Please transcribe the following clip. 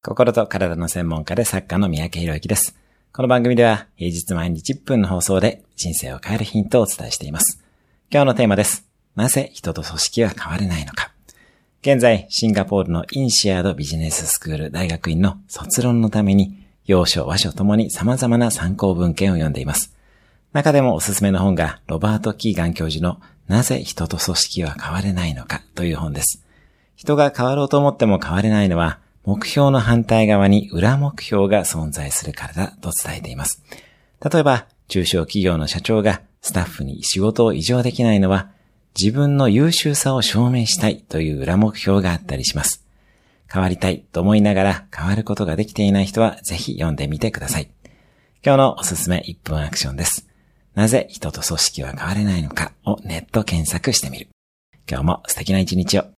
心と体の専門家で作家の三宅博之です。この番組では平日毎日1分の放送で人生を変えるヒントをお伝えしています。今日のテーマです。なぜ人と組織は変われないのか。現在、シンガポールのインシアードビジネススクール大学院の卒論のために、洋書、和書ともに様々な参考文献を読んでいます。中でもおすすめの本が、ロバート・キーガン教授のなぜ人と組織は変われないのかという本です。人が変わろうと思っても変われないのは、目標の反対側に裏目標が存在するからだと伝えています。例えば、中小企業の社長がスタッフに仕事を異常できないのは、自分の優秀さを証明したいという裏目標があったりします。変わりたいと思いながら変わることができていない人はぜひ読んでみてください。今日のおすすめ1分アクションです。なぜ人と組織は変われないのかをネット検索してみる。今日も素敵な一日を。